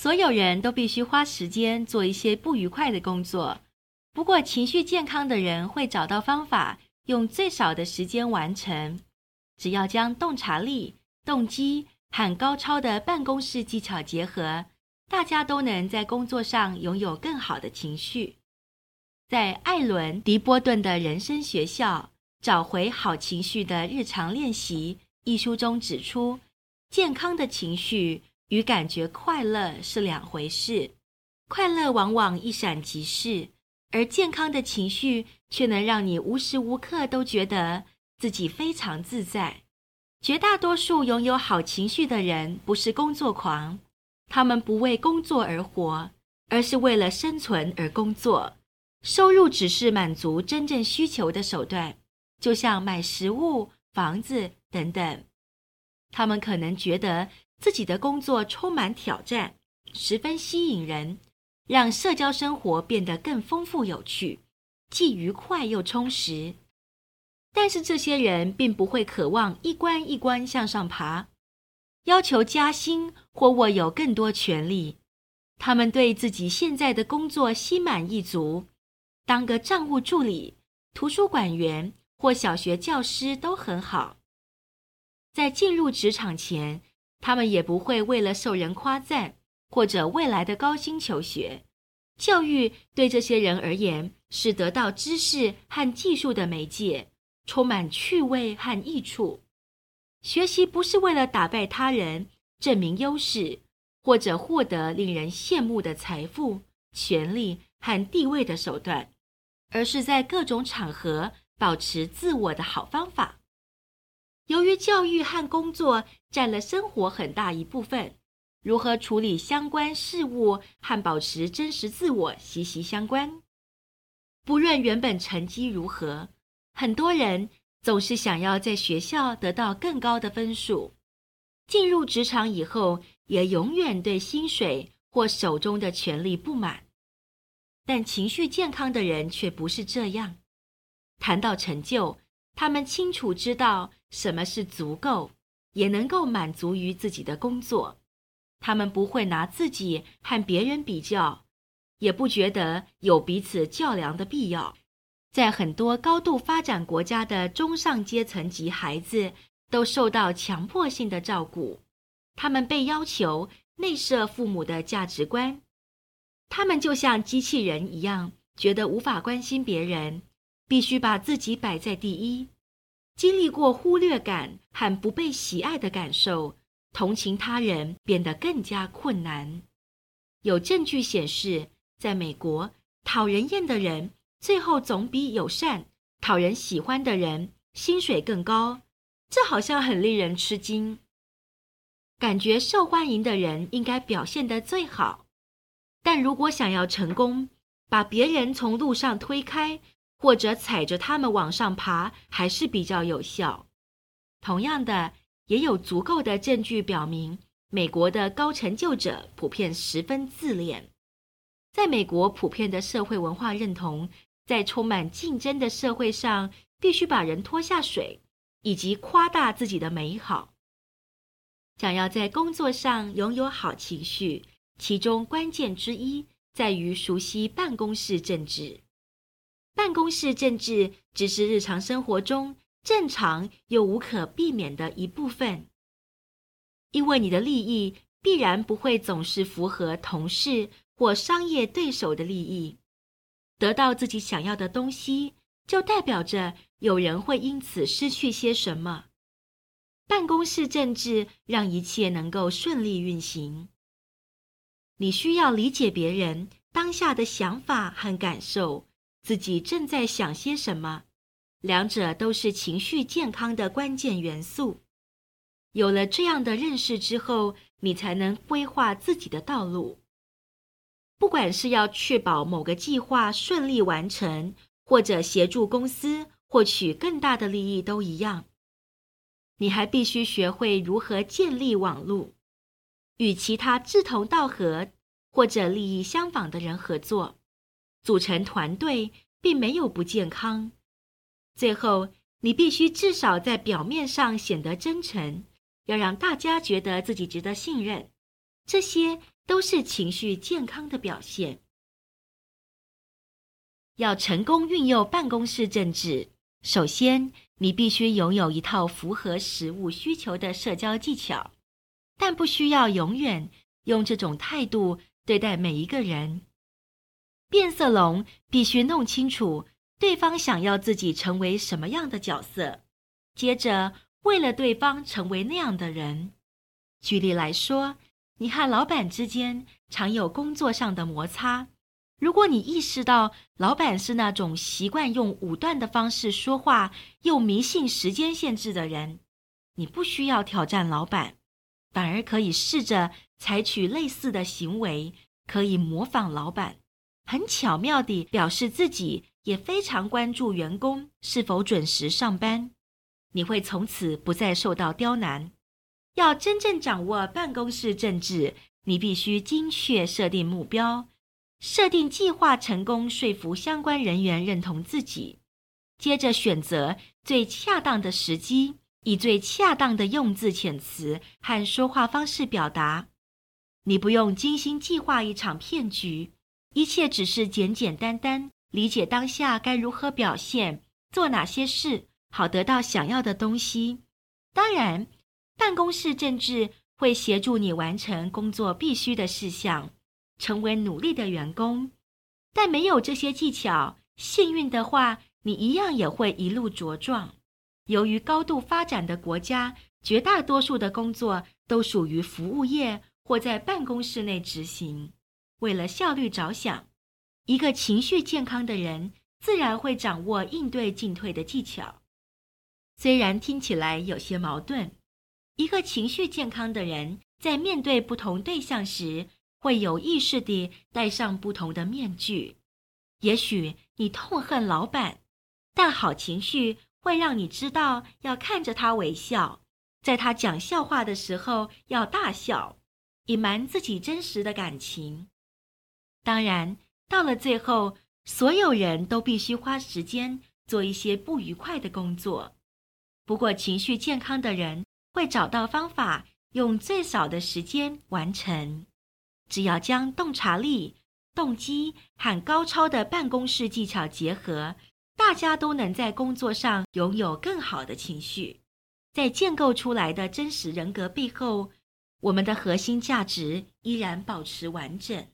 所有人都必须花时间做一些不愉快的工作。不过，情绪健康的人会找到方法，用最少的时间完成。只要将洞察力、动机和高超的办公室技巧结合，大家都能在工作上拥有更好的情绪。在艾伦·迪波顿的人生学校《找回好情绪的日常练习》一书中指出，健康的情绪与感觉快乐是两回事。快乐往往一闪即逝。而健康的情绪却能让你无时无刻都觉得自己非常自在。绝大多数拥有好情绪的人不是工作狂，他们不为工作而活，而是为了生存而工作。收入只是满足真正需求的手段，就像买食物、房子等等。他们可能觉得自己的工作充满挑战，十分吸引人。让社交生活变得更丰富有趣，既愉快又充实。但是这些人并不会渴望一关一关向上爬，要求加薪或握有更多权力。他们对自己现在的工作心满意足，当个账务助理、图书馆员或小学教师都很好。在进入职场前，他们也不会为了受人夸赞。或者未来的高薪求学，教育对这些人而言是得到知识和技术的媒介，充满趣味和益处。学习不是为了打败他人、证明优势，或者获得令人羡慕的财富、权力和地位的手段，而是在各种场合保持自我的好方法。由于教育和工作占了生活很大一部分。如何处理相关事务和保持真实自我息息相关。不论原本成绩如何，很多人总是想要在学校得到更高的分数，进入职场以后也永远对薪水或手中的权力不满。但情绪健康的人却不是这样。谈到成就，他们清楚知道什么是足够，也能够满足于自己的工作。他们不会拿自己和别人比较，也不觉得有彼此较量的必要。在很多高度发展国家的中上阶层及孩子都受到强迫性的照顾，他们被要求内设父母的价值观，他们就像机器人一样，觉得无法关心别人，必须把自己摆在第一。经历过忽略感和不被喜爱的感受。同情他人变得更加困难。有证据显示，在美国，讨人厌的人最后总比友善、讨人喜欢的人薪水更高。这好像很令人吃惊。感觉受欢迎的人应该表现得最好，但如果想要成功，把别人从路上推开，或者踩着他们往上爬，还是比较有效。同样的。也有足够的证据表明，美国的高成就者普遍十分自恋。在美国，普遍的社会文化认同，在充满竞争的社会上，必须把人拖下水，以及夸大自己的美好。想要在工作上拥有好情绪，其中关键之一在于熟悉办公室政治。办公室政治只是日常生活中。正常又无可避免的一部分，因为你的利益必然不会总是符合同事或商业对手的利益。得到自己想要的东西，就代表着有人会因此失去些什么。办公室政治让一切能够顺利运行。你需要理解别人当下的想法和感受，自己正在想些什么。两者都是情绪健康的关键元素。有了这样的认识之后，你才能规划自己的道路。不管是要确保某个计划顺利完成，或者协助公司获取更大的利益，都一样。你还必须学会如何建立网络，与其他志同道合或者利益相仿的人合作，组成团队，并没有不健康。最后，你必须至少在表面上显得真诚，要让大家觉得自己值得信任。这些都是情绪健康的表现。要成功运用办公室政治，首先你必须拥有一套符合实务需求的社交技巧，但不需要永远用这种态度对待每一个人。变色龙必须弄清楚对方想要自己成为什么样的角色，接着为了对方成为那样的人。举例来说，你和老板之间常有工作上的摩擦。如果你意识到老板是那种习惯用武断的方式说话，又迷信时间限制的人，你不需要挑战老板，反而可以试着采取类似的行为，可以模仿老板，很巧妙地表示自己也非常关注员工是否准时上班。你会从此不再受到刁难。要真正掌握办公室政治，你必须精确设定目标。设定计划，成功说服相关人员认同自己，接着选择最恰当的时机，以最恰当的用字遣词和说话方式表达。你不用精心计划一场骗局，一切只是简简单单理解当下该如何表现，做哪些事，好得到想要的东西。当然，办公室政治会协助你完成工作必须的事项。成为努力的员工，但没有这些技巧，幸运的话，你一样也会一路茁壮。由于高度发展的国家，绝大多数的工作都属于服务业或在办公室内执行。为了效率着想，一个情绪健康的人自然会掌握应对进退的技巧。虽然听起来有些矛盾，一个情绪健康的人在面对不同对象时，会有意识地戴上不同的面具。也许你痛恨老板，但好情绪会让你知道要看着他微笑，在他讲笑话的时候要大笑，隐瞒自己真实的感情。当然，到了最后，所有人都必须花时间做一些不愉快的工作。不过，情绪健康的人会找到方法，用最少的时间完成。只要将洞察力、动机和高超的办公室技巧结合，大家都能在工作上拥有更好的情绪。在建构出来的真实人格背后，我们的核心价值依然保持完整。